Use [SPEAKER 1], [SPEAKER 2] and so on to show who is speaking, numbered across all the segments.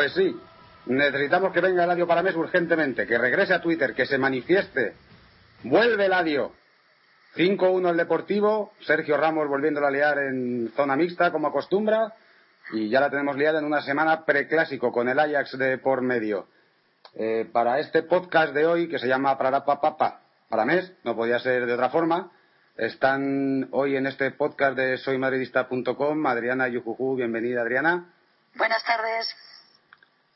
[SPEAKER 1] Pues sí, necesitamos que venga Eladio Paramés urgentemente, que regrese a Twitter, que se manifieste. Vuelve Eladio. 5-1 el Deportivo, Sergio Ramos volviéndolo a liar en zona mixta como acostumbra y ya la tenemos liada en una semana preclásico con el Ajax de por medio. Eh, para este podcast de hoy que se llama Papa para mes, no podía ser de otra forma, están hoy en este podcast de soymadridista.com Adriana Yujuju, bienvenida Adriana.
[SPEAKER 2] Buenas tardes.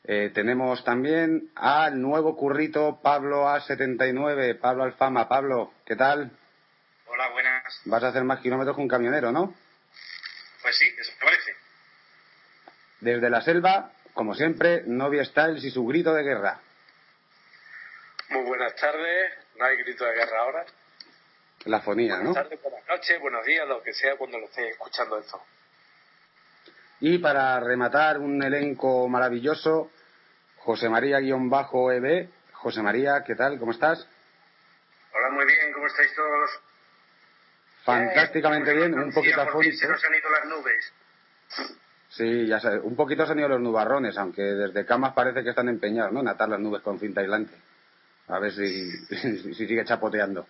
[SPEAKER 1] Eh, tenemos también al nuevo currito Pablo A79, Pablo Alfama. Pablo, ¿qué tal?
[SPEAKER 3] Hola, buenas.
[SPEAKER 1] Vas a hacer más kilómetros que un camionero, ¿no?
[SPEAKER 3] Pues sí, eso me parece.
[SPEAKER 1] Desde la selva, como siempre, Novia Styles y su grito de guerra.
[SPEAKER 4] Muy buenas tardes, no hay grito de guerra ahora.
[SPEAKER 1] La fonía,
[SPEAKER 4] ¿no? Buenas tardes, buenas noches, buenos días, lo que sea cuando lo esté escuchando esto.
[SPEAKER 1] Y para rematar un elenco maravilloso, José María-EB. José María, ¿qué tal? ¿Cómo estás?
[SPEAKER 5] Hola, muy bien, ¿cómo estáis todos?
[SPEAKER 1] Fantásticamente bien, un poquito afónico.
[SPEAKER 5] Se nos han ido las nubes.
[SPEAKER 1] Sí, ya sabes, un poquito se han ido los nubarrones, aunque desde camas parece que están empeñados, ¿no? En atar las nubes con cinta aislante. A ver si, si sigue chapoteando.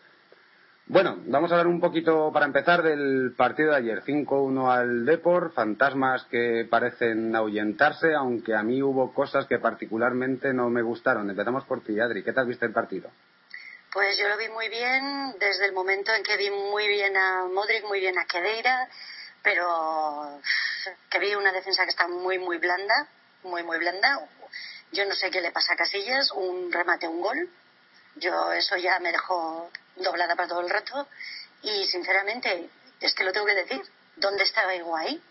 [SPEAKER 1] Bueno, vamos a hablar un poquito para empezar del partido de ayer. 5-1 al Depor, fantasmas que parecen ahuyentarse, aunque a mí hubo cosas que particularmente no me gustaron. Empezamos por ti, Adri. ¿Qué tal viste el partido?
[SPEAKER 2] Pues yo lo vi muy bien desde el momento en que vi muy bien a Modric, muy bien a Quedeira, pero que vi una defensa que está muy, muy blanda, muy, muy blanda. Yo no sé qué le pasa a Casillas, un remate, un gol. Yo eso ya me dejó doblada para todo el rato y sinceramente es que lo tengo que decir. ¿dónde estaba Higuaín?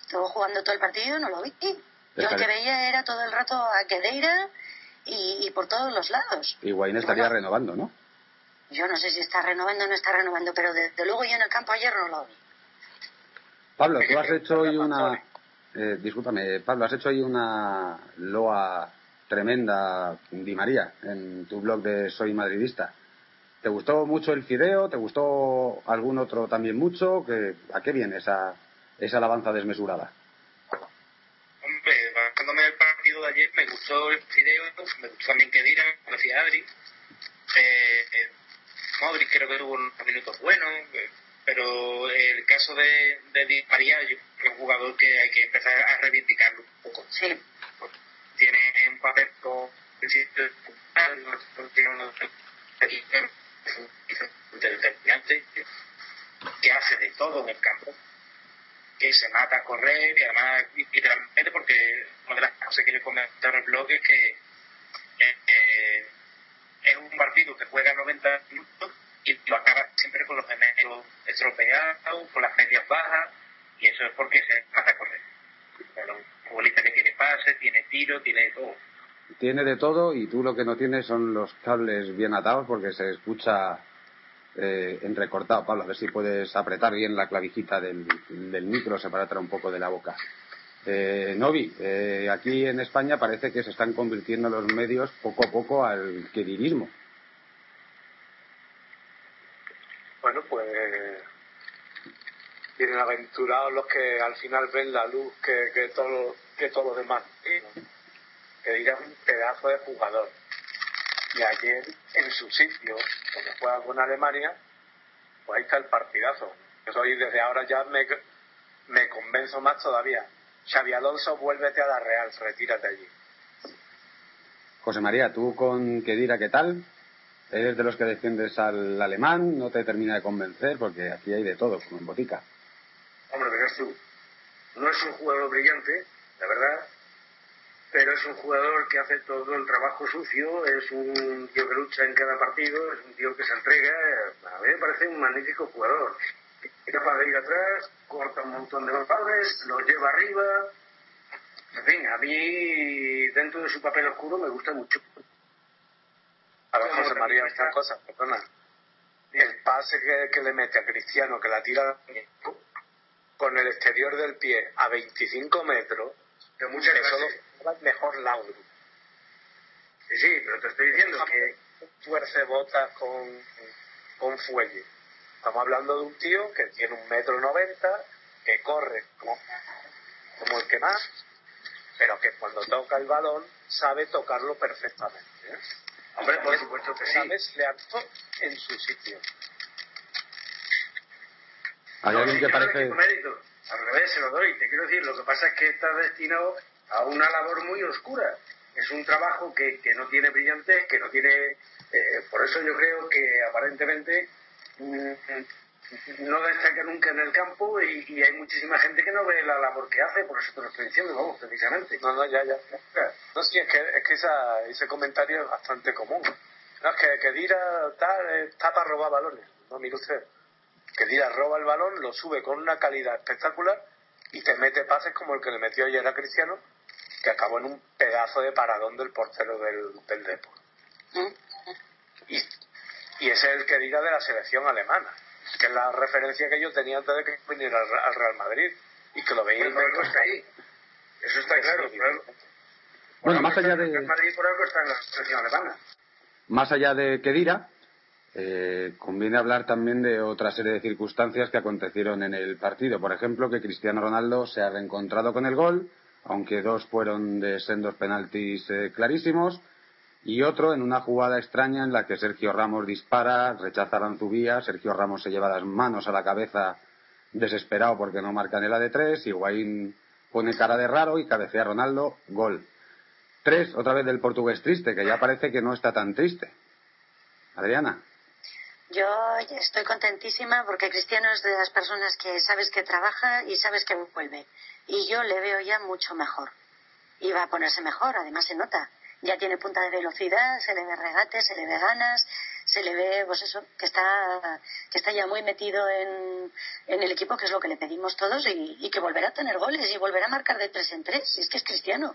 [SPEAKER 2] estuvo jugando todo el partido no lo vi. Yo lo que veía era todo el rato a Quedeira y, por todos los lados.
[SPEAKER 1] Higuaín estaría renovando ¿no?
[SPEAKER 2] yo no sé si está renovando o no está renovando pero desde luego yo en el campo ayer no lo vi.
[SPEAKER 1] Pablo tú has hecho hoy una eh, discúlpame Pablo has hecho hoy una loa tremenda Di María en tu blog de Soy Madridista ¿Te gustó mucho el fideo? ¿Te gustó algún otro también mucho? ¿A qué viene esa, esa alabanza desmesurada?
[SPEAKER 3] Hombre, basándome el partido de ayer, me gustó el fideo, me gustó también que Dira, como decía Adri. Eh, eh, Modric creo que tuvo unos minutos buenos, eh, pero el caso de, de Di María, yo es un jugador que hay que empezar a reivindicarlo un poco.
[SPEAKER 2] Sí.
[SPEAKER 3] Tiene un papel con determinante que hace de todo en el campo, que se mata a correr y además literalmente porque una de las cosas que yo comenté en el blog es que eh, es un partido que juega 90 minutos y lo acaba siempre con los gemelos estropeados, con las medias bajas Y eso es porque se trata a correr. Pero un futbolista que tiene tiene tiene todo.
[SPEAKER 1] Tiene de todo y tú lo que no tienes son los cables bien atados porque se escucha eh, entrecortado. Pablo, a ver si puedes apretar bien la clavijita del, del micro, separarla un poco de la boca. Eh, Novi, eh, aquí en España parece que se están convirtiendo los medios poco a poco al querirismo.
[SPEAKER 4] Bueno, pues tienen aventurados los que al final ven la luz que, que todos que todos los demás que dirán un pedazo de jugador y ayer en su sitio donde juega con Alemania pues ahí está el partidazo yo soy desde ahora ya me, me convenzo más todavía Xavi Alonso vuélvete a la Real retírate allí
[SPEAKER 1] José María, tú con Kedira, ¿qué tal? ¿Eres de los que defiendes al alemán? ¿No te termina de convencer? Porque aquí hay de todo, como en botica.
[SPEAKER 5] Hombre, verás tú, no es un jugador brillante, la verdad, pero es un jugador que hace todo el trabajo sucio, es un tío que lucha en cada partido, es un tío que se entrega. A mí me parece un magnífico jugador. Es capaz de ir atrás, corta un montón de balones, los lleva arriba. En fin, a mí, dentro de su papel oscuro, me gusta mucho.
[SPEAKER 4] a ver José María esta cosa perdona el pase que, que le mete a Cristiano que la tira con el exterior del pie a 25 metros
[SPEAKER 5] De mucha
[SPEAKER 4] eso
[SPEAKER 5] clase.
[SPEAKER 4] lo juega mejor Laudrup
[SPEAKER 5] Sí, sí, pero te estoy diciendo que
[SPEAKER 4] tuerce botas con, con fuelle. Estamos hablando de un tío que tiene un metro noventa, que corre como, como el que más, pero que cuando toca el balón sabe tocarlo perfectamente. ¿eh?
[SPEAKER 5] Hombre, por supuesto que sí.
[SPEAKER 4] Sabes lealtad en su sitio.
[SPEAKER 1] Hay alguien que
[SPEAKER 5] le
[SPEAKER 1] parece...
[SPEAKER 5] Al revés, se lo doy. Te quiero decir, lo que pasa es que está destinado a una labor muy oscura. Es un trabajo que, que no tiene brillantez, que no tiene... eh, por eso yo creo que aparentemente mm, no destaca nunca en el campo y, hay muchísima gente que no ve la labor que hace, por eso te lo estoy diciendo, vamos, precisamente.
[SPEAKER 4] No, no, ya, ya. No, sí, es que, es que esa, ese comentario es bastante común. No, es que, que Dira tal, eh, está para robar balones. No, mire usted. Que Dira roba el balón, lo sube con una calidad espectacular y te mete pases como el que le metió ayer a Cristiano, que acabó en un pedazo de paradón del portero del, del Depor. Y, y ese es el que diga de la selección alemana, que es la referencia que yo tenía antes de que viniera al, al Real Madrid y que lo veía
[SPEAKER 5] está ahí. Eso está claro. Algo-
[SPEAKER 1] Bueno, más allá
[SPEAKER 5] en
[SPEAKER 1] de-
[SPEAKER 5] el Madrid por algo está en la selección alemana.
[SPEAKER 1] Más allá de Kedira, eh, conviene hablar también de otra serie de circunstancias que acontecieron en el partido. Por ejemplo, que Cristiano Ronaldo se ha reencontrado con el gol, aunque dos fueron de sendos penaltis eh, clarísimos, y otro en una jugada extraña en la que Sergio Ramos dispara, rechaza a Ranzubía, Sergio Ramos se lleva las manos a la cabeza desesperado porque no marcan el A de tres, Higuaín pone cara de raro y cabecea a Ronaldo, gol. Tres, otra vez del portugués triste, que ya parece que no está tan triste. Adriana.
[SPEAKER 2] Yo estoy contentísima porque Cristiano es de las personas que sabes que trabaja y sabes que vuelve. Y yo le veo ya mucho mejor. Y va a ponerse mejor, además se nota. Ya tiene punta de velocidad, se le ve regate, se le ve ganas, se le ve, pues eso, que está, que está ya muy metido en, en el equipo, que es lo que le pedimos todos, y, y que volverá a tener goles y volverá a marcar de tres en tres. Y es que es Cristiano.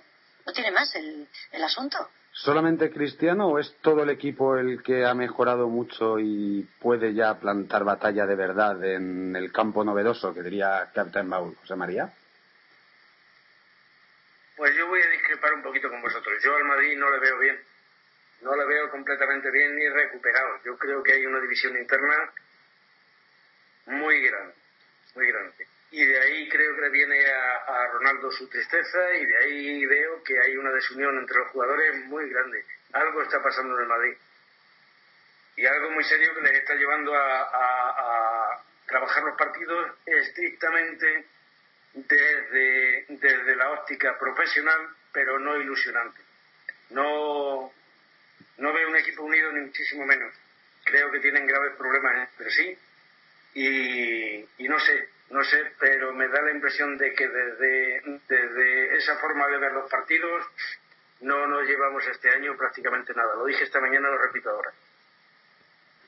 [SPEAKER 2] No tiene más el, el asunto.
[SPEAKER 1] ¿Solamente Cristiano o es todo el equipo el que ha mejorado mucho y puede ya plantar batalla de verdad en el campo novedoso que diría Captain Baul, José María?
[SPEAKER 5] Pues yo voy a discrepar un poquito con vosotros. Yo al Madrid no le veo bien. No le veo completamente bien ni recuperado. Yo creo que hay una división interna muy grande, muy grande. Y de ahí creo que viene a, a Ronaldo su tristeza y de ahí veo que hay una desunión entre los jugadores muy grande. Algo está pasando en el Madrid. Y algo muy serio que les está llevando a, a- a trabajar los partidos estrictamente desde, desde la óptica profesional, pero no ilusionante. No, no veo un equipo unido ni muchísimo menos. Creo que tienen graves problemas entre sí y, y no sé, no sé, pero me da la impresión de que desde, desde esa forma de ver los partidos no nos llevamos este año prácticamente nada. Lo dije esta mañana, lo repito ahora.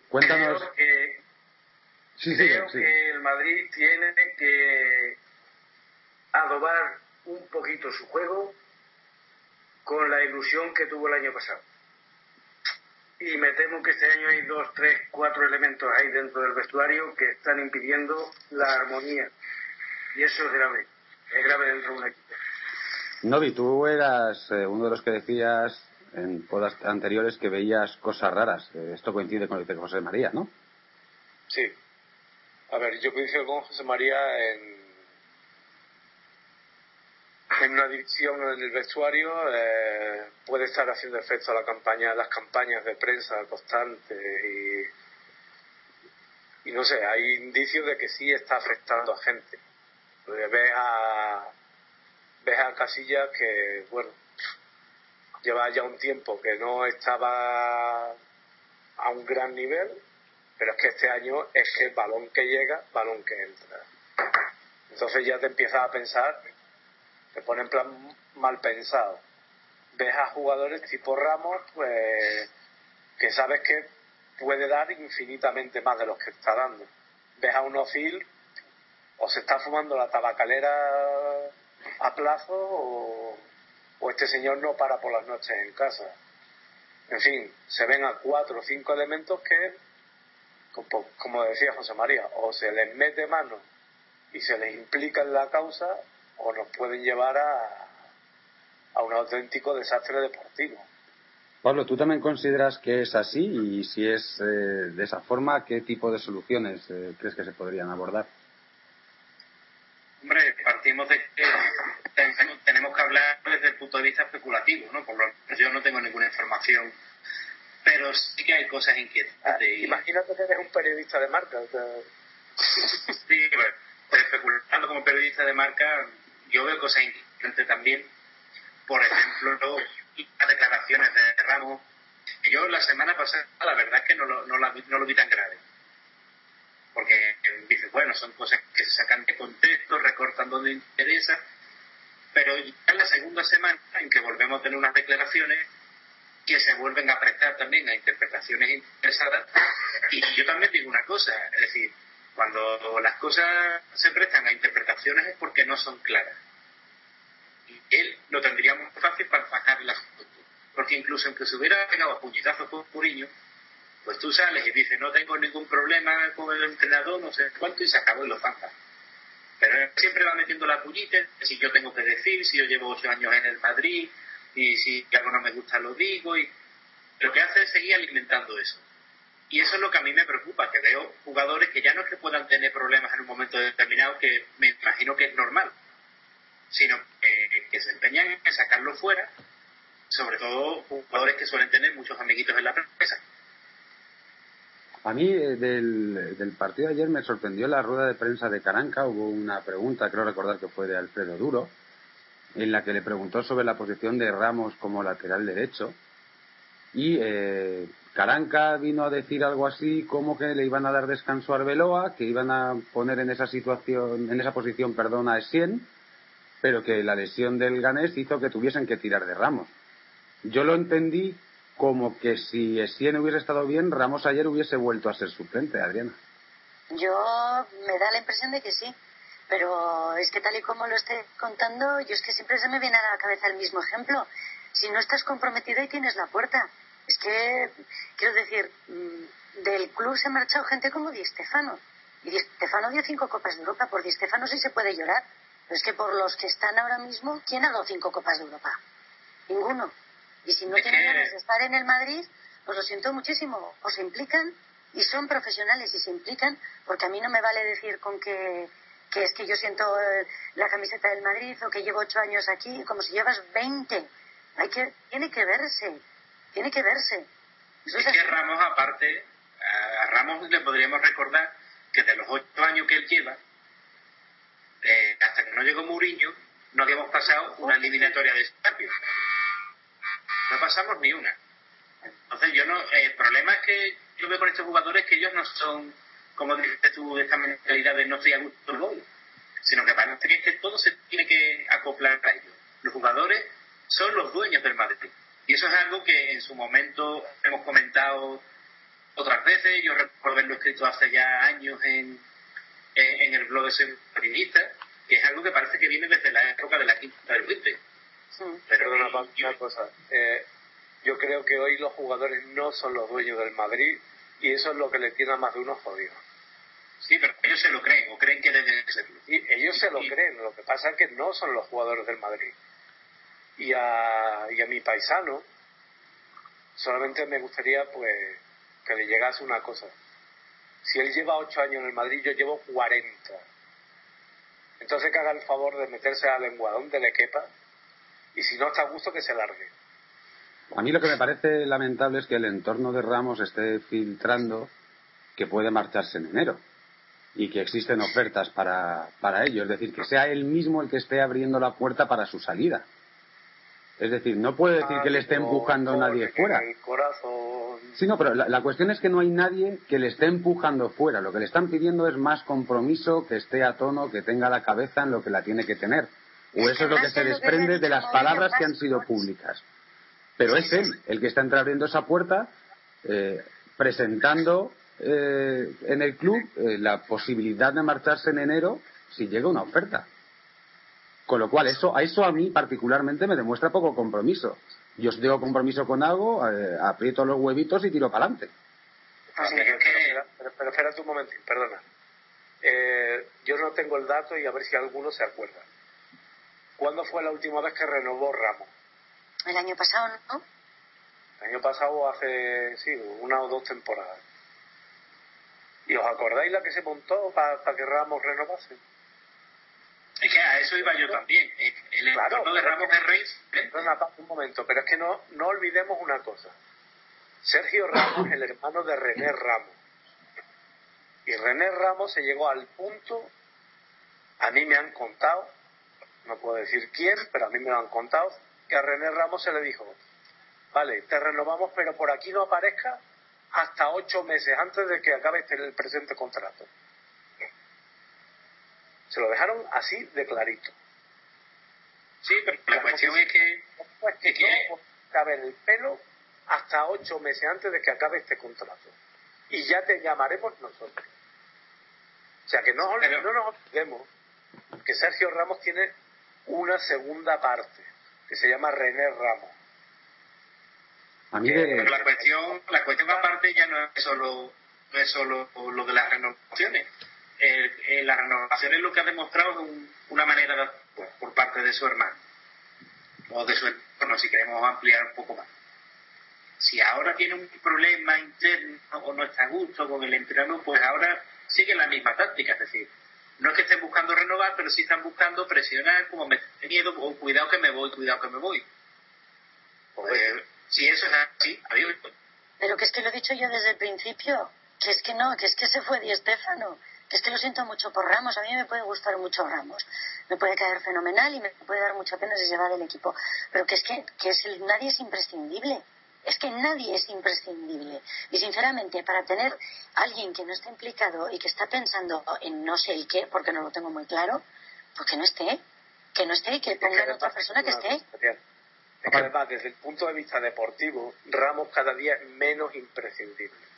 [SPEAKER 1] Cuéntanos.
[SPEAKER 5] Creo que,
[SPEAKER 1] Sí, sí,
[SPEAKER 5] creo
[SPEAKER 1] sí.
[SPEAKER 5] que el Madrid tiene que, renovar un poquito su juego con la ilusión que tuvo el año pasado. Y me temo que este año hay dos, tres, cuatro elementos ahí dentro del vestuario que están impidiendo la armonía. Y eso es grave, es grave dentro de un equipo.
[SPEAKER 1] Novi, tú eras eh, uno de los que decías en podas anteriores que veías cosas raras. Eh, esto coincide con lo que dice José María, ¿no?
[SPEAKER 4] Sí. A ver, yo coincido con José María en, en una división en el vestuario eh, puede estar haciendo efecto la campaña, las campañas de prensa constantes y, y no sé, hay indicios de que sí está afectando a gente. Ves a ves a Casillas que bueno lleva ya un tiempo que no estaba a un gran nivel, pero es que este año es que el balón que llega, balón que entra. Entonces ya te empiezas a pensar te pone en plan mal pensado. Ves a jugadores tipo Ramos, pues que sabes que puede dar infinitamente más de los que está dando. Ves a un Ofil o se está fumando la tabacalera a plazo o, este señor no para por las noches en casa. En fin, se ven a cuatro o cinco elementos que, como decía José María, o se les mete mano y se les implica en la causa o nos pueden llevar a, a un auténtico desastre deportivo.
[SPEAKER 1] Pablo, ¿tú también consideras que es así? Y si es eh, de esa forma, ¿qué tipo de soluciones eh, crees que se podrían abordar?
[SPEAKER 3] Hombre, partimos de que tenemos que hablar desde el punto de vista especulativo, ¿no? Por lo menos yo no tengo ninguna información, pero sí que hay cosas inquietantes. Ah,
[SPEAKER 4] imagínate que eres un periodista de marca.
[SPEAKER 3] sí, pues especulando como periodista de marca, yo veo cosas interesantes también. Por ejemplo, las declaraciones de Ramos. Yo la semana pasada, la verdad es que no lo, no, no lo vi tan grave. Porque dice, bueno, son cosas que se sacan de contexto, recortan donde interesa. Pero ya en la segunda semana, en que volvemos a tener unas declaraciones que se vuelven a prestar también a interpretaciones interesadas. Y yo también digo una cosa, es decir, cuando las cosas se prestan a interpretaciones es porque no son claras. Y él lo tendría muy fácil para sacar las Porque incluso aunque se hubiera pegado a puñetazos por Muriño, pues tú sales y dices, no tengo ningún problema con el entrenador, no sé cuánto, y se acabó y lo zanjas. Pero él siempre va metiendo la puñita, si yo tengo que decir, si yo llevo ocho años en el Madrid, y si algo no me gusta lo digo, y lo que hace es seguir alimentando eso. Y eso es lo que a mí me preocupa, que veo jugadores que ya no es que puedan tener problemas en un momento determinado, que me imagino que es normal, sino que, se empeñan en sacarlo fuera, sobre todo jugadores que suelen tener muchos amiguitos en la prensa.
[SPEAKER 1] A mí eh, del, del, partido de ayer me sorprendió la rueda de prensa de Caranca. Hubo una pregunta, creo recordar que fue de Alfredo Duro, en la que le preguntó sobre la posición de Ramos como lateral derecho. Y eh, Caranca vino a decir algo así como que le iban a dar descanso a Arbeloa, que iban a poner en esa situación, en esa posición, perdón, a Essien, pero que la lesión del Ganés hizo que tuviesen que tirar de Ramos. Yo lo entendí como que si Essien hubiese estado bien, Ramos ayer hubiese vuelto a ser suplente, Adriana.
[SPEAKER 2] Yo me da la impresión de que sí, pero es que tal y como lo estoy contando, yo es que siempre se me viene a la cabeza el mismo ejemplo. Si no estás comprometido y tienes la puerta, es que, quiero decir, mm, del club se ha marchado gente como Di Stefano. Y Di Stefano dio cinco copas de Europa. Por Di Stefano sí se puede llorar. Pero es que por los que están ahora mismo, ¿quién ha dado cinco copas de Europa? Ninguno. Y si no tienen ganas de estar en el Madrid, pues lo siento muchísimo. O se implican y son profesionales y se implican, porque a mí no me vale decir con que, que es que yo siento eh, la camiseta del Madrid o que llevo ocho años aquí, como si llevas veinte. Hay que, tiene que verse tiene que verse.
[SPEAKER 3] es que Ramos, aparte, a Ramos le podríamos recordar que de los ocho años que él lleva, eh, hasta que no llegó Mourinho, no habíamos pasado una eliminatoria de Champions. No pasamos ni una. Entonces, yo no. el problema es que yo veo con estos jugadores que ellos no son, como dices tú, de esta mentalidad de no estoy a gusto gol, sino que parece que todo se tiene que acoplar a ellos. Los jugadores son los dueños del Madrid. Y eso es algo que en su momento hemos comentado otras veces. Yo recuerdo haberlo escrito hace ya años en, en, el blog de Soy que es algo que parece que viene desde la
[SPEAKER 4] una cosa. Eh, yo creo que hoy los jugadores no son los dueños del Madrid y eso es lo que le tiene a más de uno jodido.
[SPEAKER 3] Sí, pero ellos se lo creen o creen que deben serlo.
[SPEAKER 4] Y ellos se lo creen, lo que pasa es que no son los jugadores del Madrid. Y a, y a mi paisano, solamente me gustaría pues que le llegase una cosa. Si él lleva ocho años en el Madrid, yo llevo cuarenta. Entonces que haga el favor de meterse a lengua donde le quepa y si no está a gusto que se largue.
[SPEAKER 1] A mí lo que me parece lamentable es que el entorno de Ramos esté filtrando que puede marcharse en enero y que existen ofertas para, para ello. Es decir, que sea él mismo el que esté abriendo la puerta para su salida. Es decir, no puede decir que le esté empujando nadie fuera. Sí, no, pero la, cuestión es que no hay nadie que le esté empujando fuera. Lo que le están pidiendo es más compromiso, que esté a tono, que tenga la cabeza en lo que la tiene que tener. O eso es lo que se desprende de las palabras que han sido públicas. Pero es él el que está entreabriendo esa puerta, eh, presentando eh, en el club eh, la posibilidad de marcharse en enero si llega una oferta. Con lo cual, eso, a eso a mí particularmente me demuestra poco compromiso. Yo si tengo compromiso con algo, eh, aprieto los huevitos y tiro para adelante.
[SPEAKER 4] pero, espera un momento, perdona. Eh, yo no tengo el dato y a ver si alguno se acuerda. ¿Cuándo fue la última vez que renovó Ramos?
[SPEAKER 2] El año pasado, ¿no?
[SPEAKER 4] El año pasado hace, sí, una o dos temporadas. ¿Y os acordáis la que se montó para que Ramos renovase?
[SPEAKER 3] Es que a eso iba yo también. El claro, de Ramos de Reis.
[SPEAKER 4] un momento, pero es que no, no olvidemos una cosa. Sergio Ramos es el hermano de René Ramos. Y René Ramos se llegó al punto, a mí me han contado, no puedo decir quién, pero a mí me lo han contado, que a René Ramos se le dijo, vale, te renovamos, pero por aquí no aparezca hasta ocho meses antes de que acabe este, el presente contrato. Se lo dejaron así de clarito.
[SPEAKER 3] Sí, pero la cuestión es que...
[SPEAKER 4] Pues que, caber el pelo hasta ocho meses antes de que acabe este contrato. Y ya te llamaremos nosotros. O sea, que no, no nos olvidemos que Sergio Ramos tiene una segunda parte, que se llama René Ramos.
[SPEAKER 3] A mí de... la cuestión, la cuestión aparte ya no es solo, no es solo lo de las renovaciones eh, la renovación es lo que ha demostrado una manera pues, por parte de su hermano o de su entorno, si queremos ampliar un poco más. Si ahora tiene un problema interno o no está a gusto con el entrenador, pues ahora sigue la misma táctica, es decir, no es que estén buscando renovar, pero sí están buscando presionar, como me miedo, o cuidado que me voy, cuidado que me voy. Pues, si eso es así, adiós.
[SPEAKER 2] Pero que es que lo he dicho yo desde el principio, que es que no, que es que se fue Di Estefano es que lo siento mucho por Ramos, a mí me puede gustar mucho Ramos, me puede caer fenomenal y me puede dar mucha pena si se va del equipo, pero que es que, que es nadie es imprescindible. Es que nadie es imprescindible. Y sinceramente, para tener alguien que no esté implicado y que está pensando en no sé el qué, porque no lo tengo muy claro, pues que no esté. Que no esté y que pongan otra persona que esté.
[SPEAKER 4] Es que además, desde el punto de vista deportivo, Ramos cada día es menos imprescindible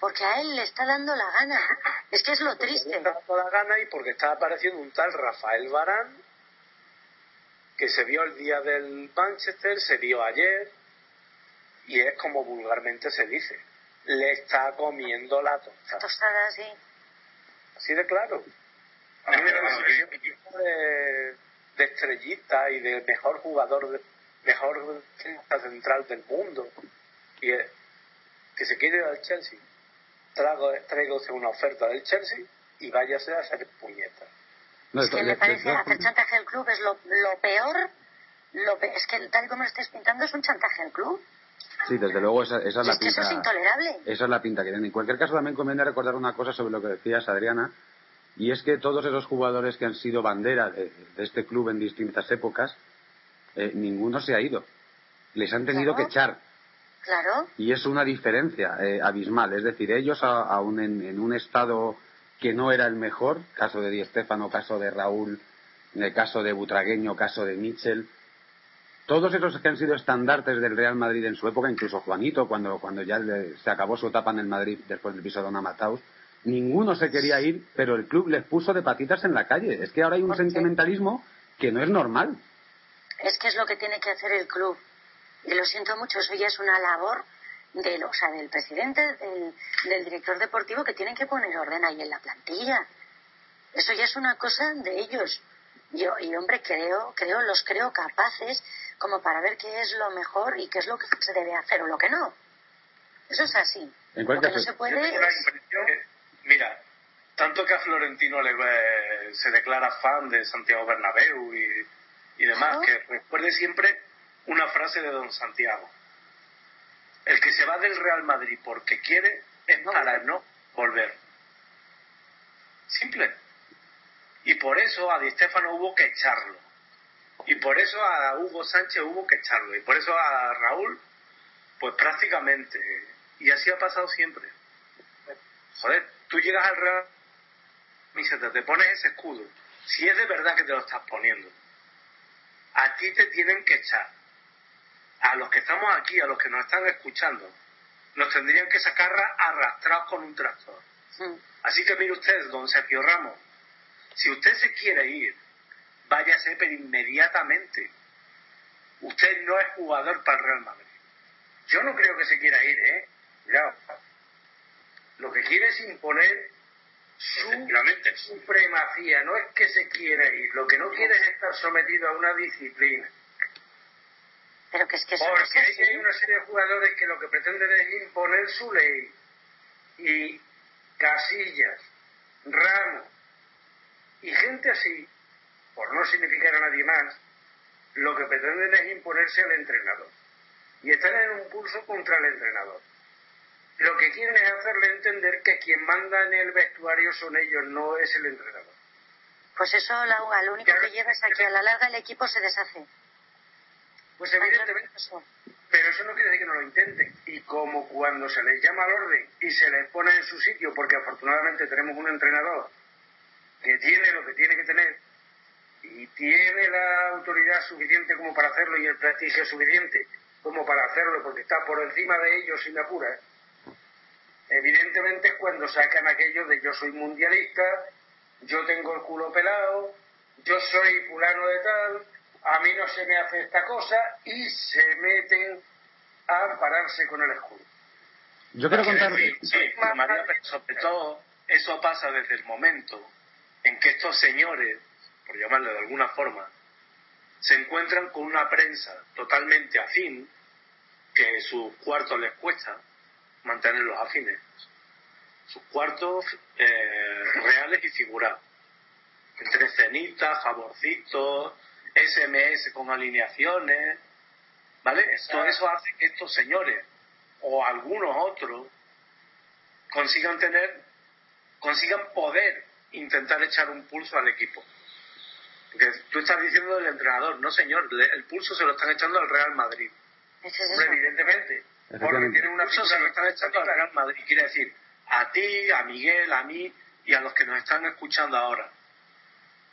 [SPEAKER 2] porque a él le está dando la gana. Es que es lo triste. Le
[SPEAKER 4] está dando la gana y porque está apareciendo un tal Rafael Barán que se vio el día del Manchester, se vio ayer y es como vulgarmente se dice. Le está comiendo la tostada.
[SPEAKER 2] Tostada, sí.
[SPEAKER 4] Así de claro. A mí me de, de estrellita y de mejor jugador, de, mejor central del mundo. Y que se quiere ir al Chelsea traigo, una oferta del Chelsea y váyase a hacer puñetas.
[SPEAKER 2] es que me parece hacer chantaje al club es lo, peor, lo es que tal y como lo estés pintando es un chantaje al club.
[SPEAKER 1] Sí, desde luego esa, es la pinta.
[SPEAKER 2] eso es intolerable.
[SPEAKER 1] Esa es la pinta que tiene. En cualquier caso también conviene recordar una cosa sobre lo que decías, Adriana, y es que todos esos jugadores que han sido bandera de, este club en distintas épocas, eh, ninguno se ha ido. Les han tenido que echar y es una diferencia eh, abismal. Es decir, ellos, aún en, un estado que no era el mejor, caso de Di Stefano, caso de Raúl, en el caso de Butragueño, caso de Mitchell, todos esos que han sido estandartes del Real Madrid en su época, incluso Juanito, cuando, cuando ya se acabó su etapa en el Madrid después del piso de Don Mataus, ninguno se quería ir, pero el club les puso de patitas en la calle. Es que ahora hay un sentimentalismo que no es normal.
[SPEAKER 2] Es que es lo que tiene que hacer el club Y lo siento mucho, eso ya es una labor del, o sea, del presidente, del, del director deportivo que tienen que poner orden ahí en la plantilla. Eso ya es una cosa de ellos. Yo, y hombre, creo, creo, los creo capaces como para ver qué es lo mejor y qué es lo que se debe hacer o lo que no. Eso es así.
[SPEAKER 1] En
[SPEAKER 2] Lo que
[SPEAKER 1] cualquier
[SPEAKER 2] no se puede
[SPEAKER 4] Yo tengo la
[SPEAKER 2] es-
[SPEAKER 4] impresión que, mira, tanto que a Florentino le, eh, se declara fan de Santiago Bernabéu y, y demás,
[SPEAKER 2] Claro.
[SPEAKER 4] que recuerde siempre una frase de don Santiago. El que se va del Real Madrid porque quiere es
[SPEAKER 2] No
[SPEAKER 4] para
[SPEAKER 2] volver.
[SPEAKER 4] no volver. Simple. Y por eso a Di Stéfano hubo que echarlo. Y por eso a Hugo Sánchez hubo que echarlo. Y por eso a Raúl, pues prácticamente. Y así ha pasado siempre. Joder, tú llegas al Real camiseta, te pones ese escudo. Si es de verdad que te lo estás poniendo, a ti te tienen que echar. A los que estamos aquí, a los que nos están escuchando, nos tendrían que sacar arrastrados con un tractor. Así que mire usted, don Sergio Ramos, si usted se quiere ir, váyase pero inmediatamente. Usted no es jugador para el Real Madrid.
[SPEAKER 5] Yo no creo que se quiera ir, ¿eh? Cuidado. Lo que quiere es imponer su supremacía. No es que se quiera ir. Lo que no quiere es estar sometido a una disciplina.
[SPEAKER 2] Pero que es que eso no es
[SPEAKER 5] Porque
[SPEAKER 2] así.
[SPEAKER 5] hay una serie de jugadores que lo que pretenden es imponer su ley. Y Casillas, Ramos y gente así, por no significar a nadie más, lo que pretenden es imponerse al entrenador. Y están en un pulso contra el entrenador. Lo que quieren es hacerle entender que quien manda en el vestuario son ellos, no es el entrenador.
[SPEAKER 2] Pues eso lo único que lleva es a que a la larga el equipo se deshace.
[SPEAKER 5] Pues evidentemente. Pero eso no quiere decir que no lo intenten. Y como cuando se les llama al orden y se les pone en su sitio, porque afortunadamente tenemos un entrenador que tiene lo que tiene que tener y tiene la autoridad suficiente como para hacerlo y el prestigio suficiente como para hacerlo porque está por encima de ellos sin apura, evidentemente es cuando sacan aquello de yo soy mundialista, yo tengo el culo pelado, yo soy fulano de tal, a mí no se me hace esta cosa y se meten a ampararse con el escudo.
[SPEAKER 1] yo quiero contar...
[SPEAKER 4] Sí, sí, María, pero sobre todo eso pasa desde el momento en que estos señores, por llamarle de alguna forma, se encuentran con una prensa totalmente afín, que sus cuartos les cuesta mantenerlos afines. Sus cuartos eh, reales y figurados. Entre cenitas, jaborcitos, SMS con alineaciones, ¿vale? Todo eso hace que estos señores o algunos otros consigan tener, consigan poder intentar echar un pulso al equipo. Porque tú estás diciendo del entrenador, no señor, el pulso se lo están echando al Real Madrid.
[SPEAKER 2] Es
[SPEAKER 5] Hombre, evidentemente, porque tienen una
[SPEAKER 4] pulso se lo están echando al Real Madrid. Quiere decir, a ti, a Miguel, a mí y a los que nos están escuchando ahora.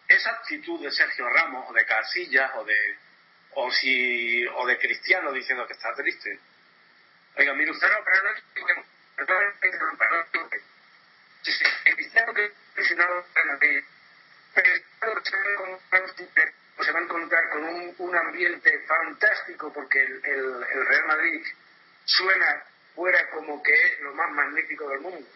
[SPEAKER 4] Esa actitud de Sergio Ramos o de Casillas o de o si o de Cristiano diciendo que está triste. Oiga, mire usted,
[SPEAKER 5] No, pero no. Perdón, el cristiano que presionado en pero se va a encontrar con un, un ambiente fantástico porque el, el, el Real Madrid suena fuera como que es lo más magnífico del mundo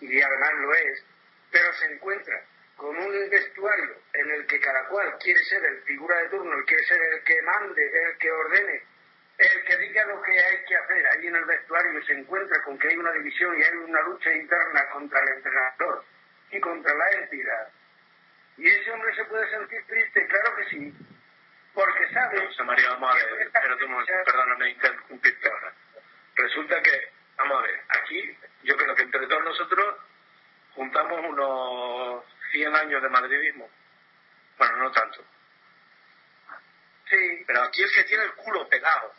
[SPEAKER 5] y además lo es, pero se encuentra con un vestuario en el que cada cual quiere ser el figura de turno, el quiere ser el que mande, el que ordene, el que diga lo que hay que hacer ahí en el vestuario y se encuentra con que hay una división y hay una lucha interna contra el entrenador y contra la entidad. Y ese hombre se puede sentir triste, claro que sí, porque sabe...
[SPEAKER 4] José María, vamos a ver, un momento, perdóname interrumpirte ahora. Resulta que, vamos a ver, aquí yo creo que entre todos nosotros juntamos unos 100 años de madridismo. Bueno, no tanto.
[SPEAKER 5] Sí,
[SPEAKER 4] Pero aquí el que tiene el culo pegado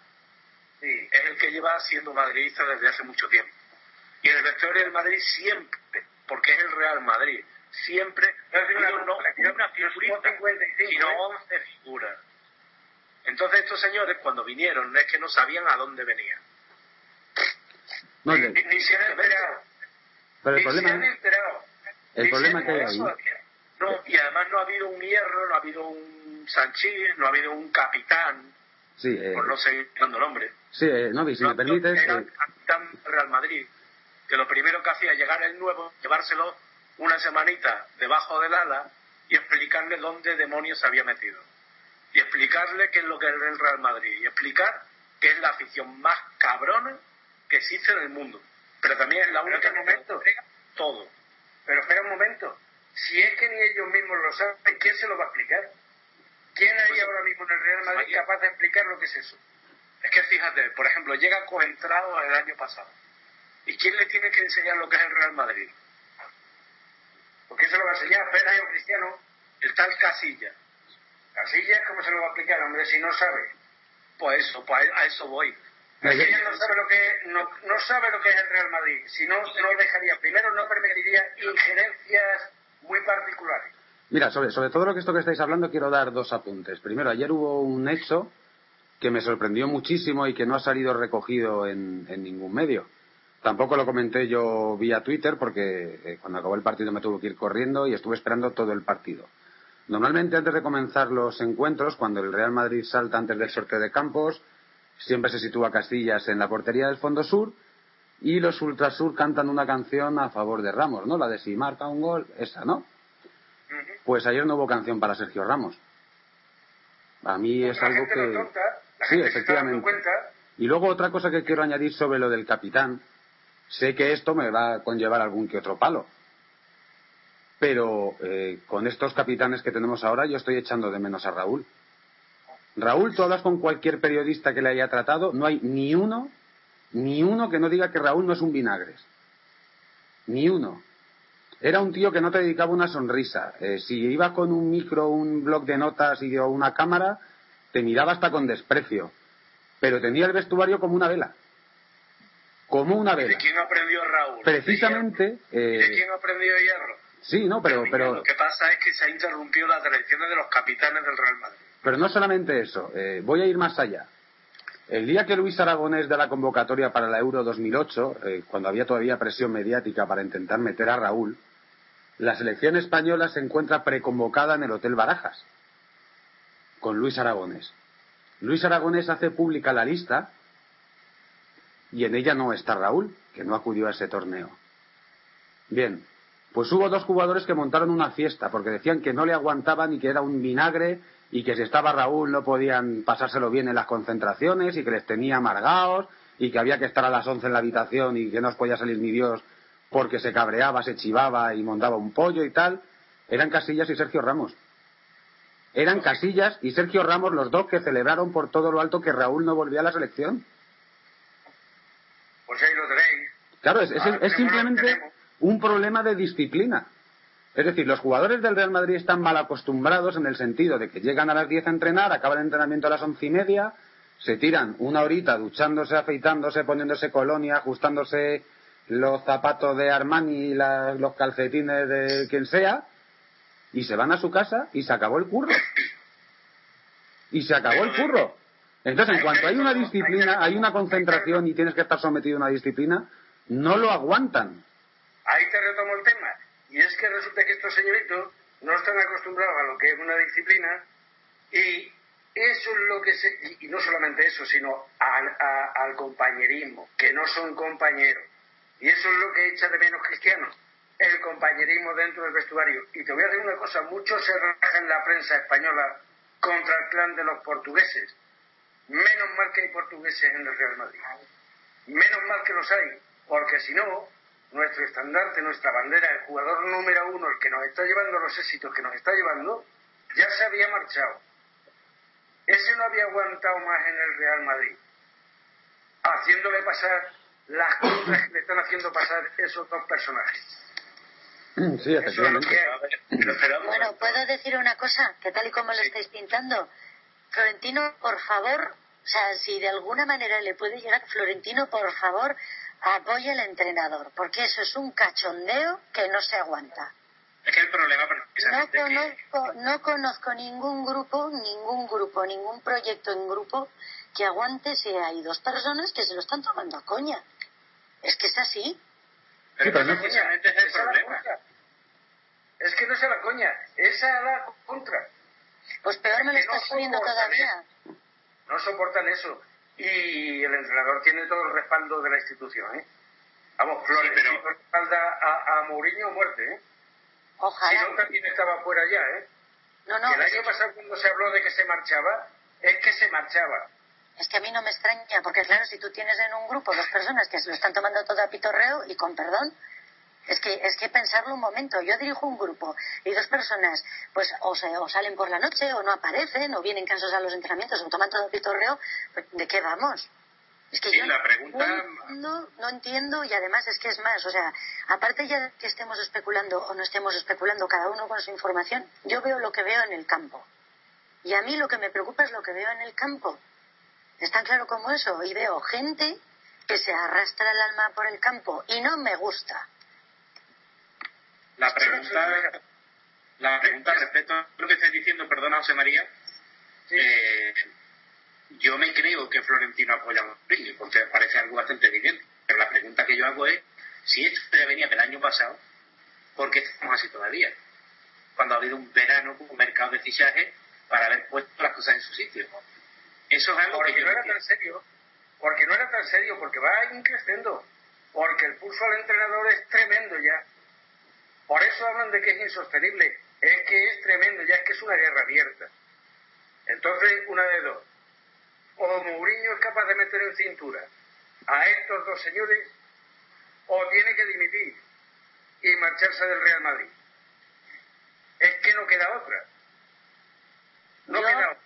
[SPEAKER 5] sí,
[SPEAKER 4] es el que lleva siendo madridista desde hace mucho tiempo. Y el vestuario del Madrid siempre, porque es el Real Madrid, siempre
[SPEAKER 5] No es una-
[SPEAKER 4] no una figurita,
[SPEAKER 5] no 55,
[SPEAKER 4] sino
[SPEAKER 5] ¿eh?
[SPEAKER 4] 11 figuras. Entonces estos señores cuando vinieron es que no sabían a dónde venían.
[SPEAKER 1] No,
[SPEAKER 5] ni, ni se han enterado.
[SPEAKER 1] pero el
[SPEAKER 5] ni se han
[SPEAKER 1] problema,
[SPEAKER 5] enterado.
[SPEAKER 1] El
[SPEAKER 5] Ni
[SPEAKER 1] problema que hay ahí.
[SPEAKER 4] No, y además no ha habido un hierro, no ha habido un Sanchís, no ha habido un capitán,
[SPEAKER 1] Sí, eh,
[SPEAKER 4] por no seguir dando nombre.
[SPEAKER 1] Sí, eh, Novi, si me permites.
[SPEAKER 4] Era
[SPEAKER 1] eh,
[SPEAKER 4] el capitán del Real Madrid, que lo primero que hacía llegar el nuevo, llevárselo una semanita debajo del ala y explicarle dónde demonios se había metido. Y explicarle qué es lo que es el Real Madrid. Y explicar que es la afición más cabrona que existe en el mundo. Pero también es la única
[SPEAKER 5] que
[SPEAKER 4] que
[SPEAKER 5] momento.
[SPEAKER 4] entrega todo.
[SPEAKER 5] Pero espera un momento. Si es que ni ellos mismos lo saben, ¿quién se lo va a explicar? ¿Quién hay
[SPEAKER 4] Pues,
[SPEAKER 5] ahora mismo en el Real Madrid
[SPEAKER 4] María.
[SPEAKER 5] capaz de explicar lo que es eso?
[SPEAKER 4] Es que fíjate, por ejemplo, llega Coentrado el año pasado. ¿Y quién le tiene que enseñar lo que es el Real Madrid?
[SPEAKER 5] ¿Por qué se lo va a enseñar? Pérez o Cristiano.
[SPEAKER 4] El tal Casilla.
[SPEAKER 5] Casillas, ¿cómo se lo va a explicar, hombre, si no sabe?
[SPEAKER 4] Pues eso, pues a a eso voy.
[SPEAKER 5] No sabe lo que no, no sabe lo que es el Real Madrid. Si no, no dejaría. Primero, no permitiría injerencias muy particulares.
[SPEAKER 1] Mira, sobre, sobre todo lo que esto que estáis hablando, quiero dar dos apuntes. Primero, ayer hubo un hecho que me sorprendió muchísimo y que no ha salido recogido en, en ningún medio. Tampoco lo comenté yo vía Twitter porque eh, cuando acabó el partido me tuve que ir corriendo y estuve esperando todo el partido. Normalmente antes de comenzar los encuentros, cuando el Real Madrid salta antes del sorteo de campos, siempre se sitúa Castillas en la portería del fondo sur y los Ultrasur cantan una canción a favor de Ramos, ¿no? La de si marca un gol, esa, ¿no? Pues ayer no hubo canción para Sergio Ramos. A mí es
[SPEAKER 5] la
[SPEAKER 1] algo
[SPEAKER 5] gente
[SPEAKER 1] que...
[SPEAKER 5] lo tonta, la
[SPEAKER 1] Sí,
[SPEAKER 5] gente
[SPEAKER 1] efectivamente.
[SPEAKER 5] cuenta.
[SPEAKER 1] Y luego otra cosa que quiero añadir sobre lo del capitán. Sé que esto me va a conllevar algún que otro palo. Pero eh, con estos capitanes que tenemos ahora yo estoy echando de menos a Raúl. Raúl, tú hablas con cualquier periodista que le haya tratado, no hay ni uno, ni uno que no diga que Raúl no es un vinagres. Ni uno. Era un tío que no te dedicaba una sonrisa. Eh, si iba con un micro, un blog de notas y o una cámara, te miraba hasta con desprecio. Pero tenía el vestuario como una vela. Como una
[SPEAKER 4] ¿De
[SPEAKER 1] vela.
[SPEAKER 4] quién aprendió Raúl?
[SPEAKER 1] Precisamente.
[SPEAKER 4] ¿De ¿De
[SPEAKER 1] eh,
[SPEAKER 4] quién aprendió Hierro?
[SPEAKER 1] sí, no, pero,
[SPEAKER 4] Mira,
[SPEAKER 1] pero,
[SPEAKER 4] Lo que pasa es que se ha interrumpido la tradición de los capitanes del Real Madrid.
[SPEAKER 1] Pero no solamente eso. eh, voy a ir más allá. El día que Luis Aragonés de la convocatoria para la Euro 2008, eh, cuando había todavía presión mediática para intentar meter a Raúl, la selección española se encuentra preconvocada en el Hotel Barajas con Luis Aragonés. Luis Aragonés hace pública la lista y en ella no está Raúl, que no acudió a ese torneo. Bien, pues hubo dos jugadores que montaron una fiesta porque decían que no le aguantaban y que era un vinagre y que si estaba Raúl no podían pasárselo bien en las concentraciones y que les tenía amargados y que había que estar a las 11 en la habitación y que no os podía salir ni Dios porque se cabreaba, se chivaba y montaba un pollo y tal. Eran Casillas y Sergio Ramos. Eran Casillas y Sergio Ramos los dos que celebraron por todo lo alto que Raúl no volvía a la selección.
[SPEAKER 5] Pues ahí lo tenéis.
[SPEAKER 1] Claro, es, es-
[SPEAKER 5] Ahora
[SPEAKER 1] es simplemente. Un problema de disciplina. Es decir, los jugadores del Real Madrid están mal acostumbrados en el sentido de que llegan a las 10 a entrenar, acaban el entrenamiento a las once y media, se tiran una horita duchándose, afeitándose, poniéndose colonia, ajustándose los zapatos de Armani y los calcetines de quien sea, y se van a su casa y se acabó el curro. Y se acabó el curro. Entonces, en cuanto hay una disciplina, hay una concentración y tienes que estar sometido a una disciplina, no lo aguantan.
[SPEAKER 5] Ahí te retomo el tema. Y es que resulta que estos señoritos no están acostumbrados a lo que es una disciplina y eso es lo que se... Y, no solamente eso, sino al compañerismo, que no son compañeros. Y eso es lo que echa de menos Cristiano, el compañerismo dentro del vestuario. Y te voy a decir una cosa, mucho se raja en la prensa española contra el clan de los portugueses. Menos mal que hay portugueses en el Real Madrid. Menos mal que los hay, porque si no, nuestro estandarte, nuestra bandera, el jugador número uno, el que nos está llevando los éxitos que nos está llevando, ya se había marchado. Ese no había aguantado más en el Real Madrid, haciéndole pasar las cosas que le están haciendo pasar esos dos personajes.
[SPEAKER 1] Sí,
[SPEAKER 5] lo que
[SPEAKER 1] efectivamente.
[SPEAKER 2] Bueno, ¿puedo decir una cosa? Que tal y como lo estáis pintando, Florentino, por favor, o sea, si de alguna manera le puede llegar, Florentino, por favor, apoya al entrenador, porque eso es un cachondeo que no se aguanta.
[SPEAKER 3] Es que el problema
[SPEAKER 2] No
[SPEAKER 3] precisamente que
[SPEAKER 2] conozco, no conozco ningún grupo, ningún grupo, ningún proyecto en grupo que aguante si hay dos personas que se lo están tomando a coña. Es que es así.
[SPEAKER 3] pero
[SPEAKER 1] pero no-
[SPEAKER 3] precisamente es el
[SPEAKER 5] Esa es la
[SPEAKER 3] problema.
[SPEAKER 5] Es que no es a la coña, esa es la contra.
[SPEAKER 2] Pues peor me lo
[SPEAKER 5] Que no
[SPEAKER 2] estás poniendo todavía.
[SPEAKER 5] No soportan eso. Y el entrenador tiene todo el respaldo de la institución, ¿eh? Vamos, Flores, pero... respalda a, a Mourinho muerte, ¿eh?
[SPEAKER 2] Ojalá.
[SPEAKER 5] Si no, también estaba fuera ya, ¿eh?
[SPEAKER 2] No, no.
[SPEAKER 5] El año pasado cuando se habló de que se marchaba, es que se marchaba.
[SPEAKER 2] Es que a mí no me extraña, porque claro, si tú tienes en un grupo dos personas que se lo están tomando todo a pitorreo, y con perdón, es que, es que pensarlo un momento. Yo dirijo un grupo y dos personas, pues o, se, o salen por la noche, o no aparecen, o vienen cansados a los entrenamientos, o toman todo pitorreo, pues, ¿de qué vamos? Es que
[SPEAKER 3] Sí,
[SPEAKER 2] yo
[SPEAKER 3] la pregunta-
[SPEAKER 2] no, no entiendo y además es que es más, o sea, aparte ya que estemos especulando o no estemos especulando cada uno con su información, yo veo lo que veo en el campo. Y a mí lo que me preocupa es lo que veo en el campo. Es tan claro como eso. Y veo gente que se arrastra el alma por el campo y no me gusta.
[SPEAKER 3] La pregunta, la pregunta respecto a lo que estáis diciendo, perdona José María, eh, yo me creo que Florentino apoya a Mourinho, porque parece algo bastante evidente. Pero la pregunta que yo hago es, si esto ya venía del año pasado, ¿por qué estamos así todavía? Cuando ha habido un verano, un mercado de fichajes para haber puesto las cosas en su sitio. Eso es algo que
[SPEAKER 5] Porque
[SPEAKER 3] yo
[SPEAKER 5] no era tan serio. Porque no era tan serio, porque va increciendo. Porque el pulso al entrenador es tremendo ya. Por eso hablan de que es insostenible. Es que es tremendo, ya es que es una guerra abierta. Entonces, una de dos. O Mourinho es capaz de meter en cintura a estos dos señores, o tiene que dimitir y marcharse del Real Madrid. Es que no queda otra. No
[SPEAKER 2] Yo-
[SPEAKER 5] queda otra.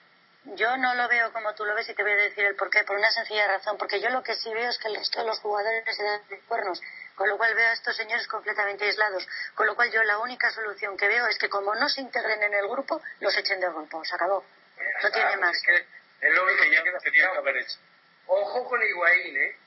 [SPEAKER 2] Yo no lo veo como tú lo ves y te voy a decir el porqué, por una sencilla razón, porque yo lo que sí veo es que el resto de los jugadores se dan de cuernos, con lo cual veo a estos señores completamente aislados, con lo cual yo la única solución que veo es que como no se integren en el grupo, los echen del grupo, se acabó. No tiene más.
[SPEAKER 5] Es, que es lo único
[SPEAKER 4] que ya tenía que haber hecho.
[SPEAKER 5] Ojo con Higuaín, ¿eh?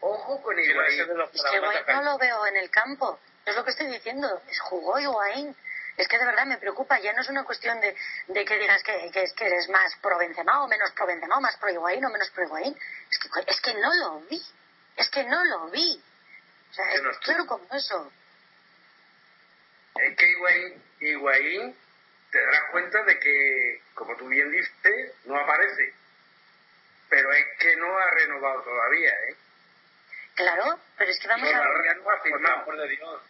[SPEAKER 5] Ojo con Higuaín.
[SPEAKER 2] Es que Higuaín no lo veo en el campo, es lo que estoy diciendo, es jugó Higuaín. Es que de verdad me preocupa, ya no es una cuestión de, de que digas que, que, es que eres más pro Benzema o menos pro Benzema o más pro Higuaín o menos pro Higuaín. Es que, es que no lo vi, es que no lo vi. O sea, es
[SPEAKER 5] no
[SPEAKER 2] claro como eso.
[SPEAKER 5] Es que Higuaín, Higuaín, te darás cuenta de que, como tú bien dices, no aparece. Pero es que no ha renovado todavía, ¿eh?
[SPEAKER 2] Claro, pero es que vamos
[SPEAKER 5] No,
[SPEAKER 2] a...
[SPEAKER 5] todavía no ha
[SPEAKER 4] Por
[SPEAKER 5] firmado.
[SPEAKER 4] de Dios.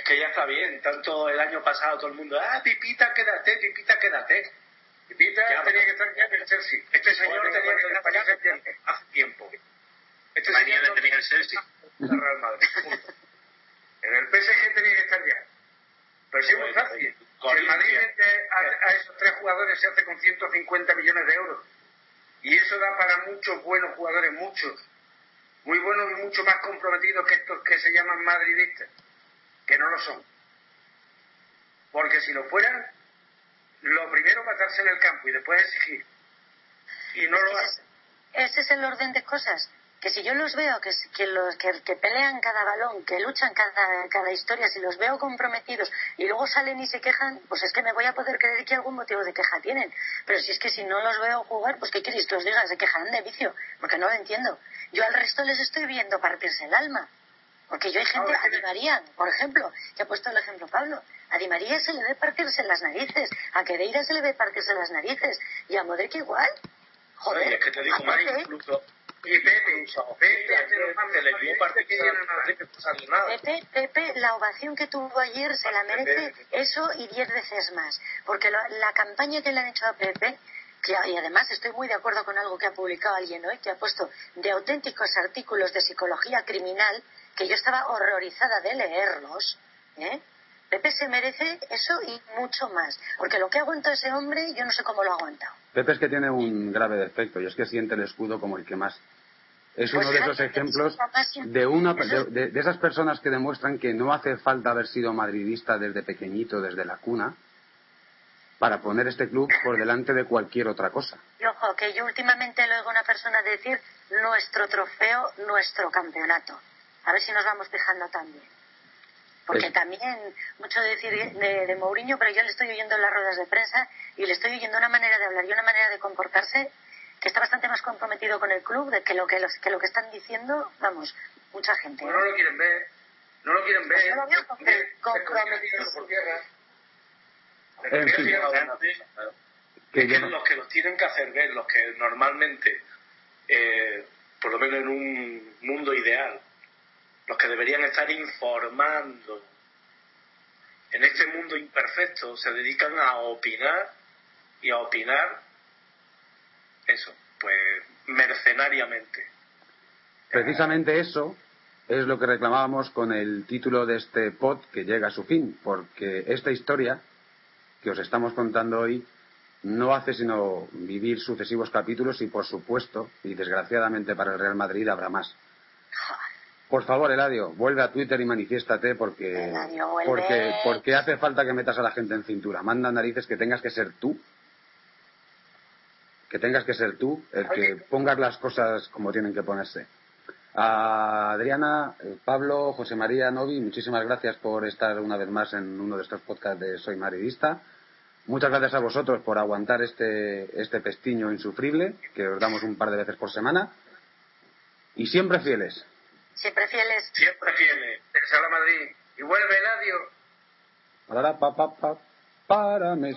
[SPEAKER 4] Es que ya está bien. Tanto el año pasado todo el mundo, ah, Pipita, quédate, Pipita, quédate.
[SPEAKER 5] Pipita
[SPEAKER 4] Ya,
[SPEAKER 5] tenía que estar ya en el Chelsea.
[SPEAKER 4] Este señor
[SPEAKER 5] Porque
[SPEAKER 4] tenía que
[SPEAKER 5] el
[SPEAKER 4] estar ya
[SPEAKER 5] Paris Saint-Germain.
[SPEAKER 4] hace tiempo. Este
[SPEAKER 3] Mañana
[SPEAKER 4] señor no
[SPEAKER 3] tenía el Chelsea.
[SPEAKER 4] el Real Madrid. punto.
[SPEAKER 5] En el PSG tenía que estar ya. Pero sí es muy fácil. Si el. Madrid vende a, a esos tres jugadores se hace con 150 millones de euros. Y eso da para muchos buenos jugadores, muchos. Muy buenos y mucho más comprometidos que estos que se llaman madridistas. Que no lo son. Porque si lo fueran, lo primero matarse en el campo y después exigir. Y no lo hacen.
[SPEAKER 2] es, ese es el orden de cosas. Que si yo los veo, que, que los que, que pelean cada balón, que luchan cada, cada historia, si los veo comprometidos y luego salen y se quejan, pues es que me voy a poder creer que algún motivo de queja tienen. Pero si es que si no los veo jugar, pues ¿qué queréis que os diga? Se quejarán de vicio, porque no lo entiendo. Yo al resto les estoy viendo partirse el alma. Porque yo hay gente, a Di María, por ejemplo, que ha puesto el ejemplo Pablo, a Di María se le ve partirse las narices, a Quedeira se le ve partirse las narices, y a Modric igual. Joder,
[SPEAKER 4] Oye, es que te digo
[SPEAKER 2] ¿a
[SPEAKER 4] más, incluso,
[SPEAKER 5] Y Pepe, Pepe,
[SPEAKER 4] Pepe, se le dio parte que
[SPEAKER 5] viene
[SPEAKER 4] no no salió nada.
[SPEAKER 2] Pepe, Pepe, la ovación que tuvo ayer se la merece eso y diez veces más. Porque lo- la campaña que le han hecho a Pepe, que, y además estoy muy de acuerdo con algo que ha publicado alguien hoy, que ha puesto de auténticos artículos de psicología criminal, que yo estaba horrorizada de leerlos, ¿eh? Pepe se merece eso y mucho más. Porque lo que ha aguantado ese hombre, yo no sé cómo lo ha aguantado.
[SPEAKER 1] Pepe es que tiene un grave defecto y es que siente el escudo como el que más. Es
[SPEAKER 2] Pues
[SPEAKER 1] uno de esos ejemplos de, una, de, de- de esas personas que demuestran que no hace falta haber sido madridista desde pequeñito, desde la cuna, para poner este club por delante de cualquier otra cosa.
[SPEAKER 2] Y ojo, que yo últimamente le oigo a una persona decir nuestro trofeo, nuestro campeonato. A ver si nos vamos fijando también. Porque
[SPEAKER 1] Es-
[SPEAKER 2] también, mucho decir de, de Mourinho, pero yo le estoy oyendo en las ruedas de prensa y le estoy oyendo una manera de hablar y una manera de comportarse que está bastante más comprometido con el club de que lo que, los, que, lo que están diciendo, vamos, mucha gente.
[SPEAKER 5] Pues
[SPEAKER 2] ¿no?
[SPEAKER 5] no lo quieren ver. No lo quieren
[SPEAKER 2] Pues
[SPEAKER 5] ver.
[SPEAKER 2] yo lo veo comprometido.
[SPEAKER 1] En fin.
[SPEAKER 4] que los que los tienen que hacer ver, los que normalmente, eh, por lo menos en un mundo ideal, los que deberían estar informando, en este mundo imperfecto se dedican a opinar y a opinar eso, pues mercenariamente.
[SPEAKER 1] Precisamente eso es lo que reclamábamos con el título de este pod que llega a su fin, porque esta historia que os estamos contando hoy no hace sino vivir sucesivos capítulos y, por supuesto, y desgraciadamente para el Real Madrid habrá más. Por favor, Eladio, vuelve a Twitter y manifiéstate porque, porque, porque hace falta que metas a la gente en cintura. Manda narices que tengas que ser tú que tengas que ser tú el que pongas las cosas como tienen que ponerse. A Adriana, Pablo, José María, Novi, muchísimas gracias por estar una vez más en uno de estos podcasts de Soy Maridista. Muchas gracias a vosotros por aguantar este, este pestiño insufrible que os damos un par de veces por semana. Y siempre fieles.
[SPEAKER 2] Siempre fieles.
[SPEAKER 4] Siempre fieles.
[SPEAKER 5] a Madrid. Y vuelve Eladio.
[SPEAKER 1] Para, pa, pa, pa, para mes.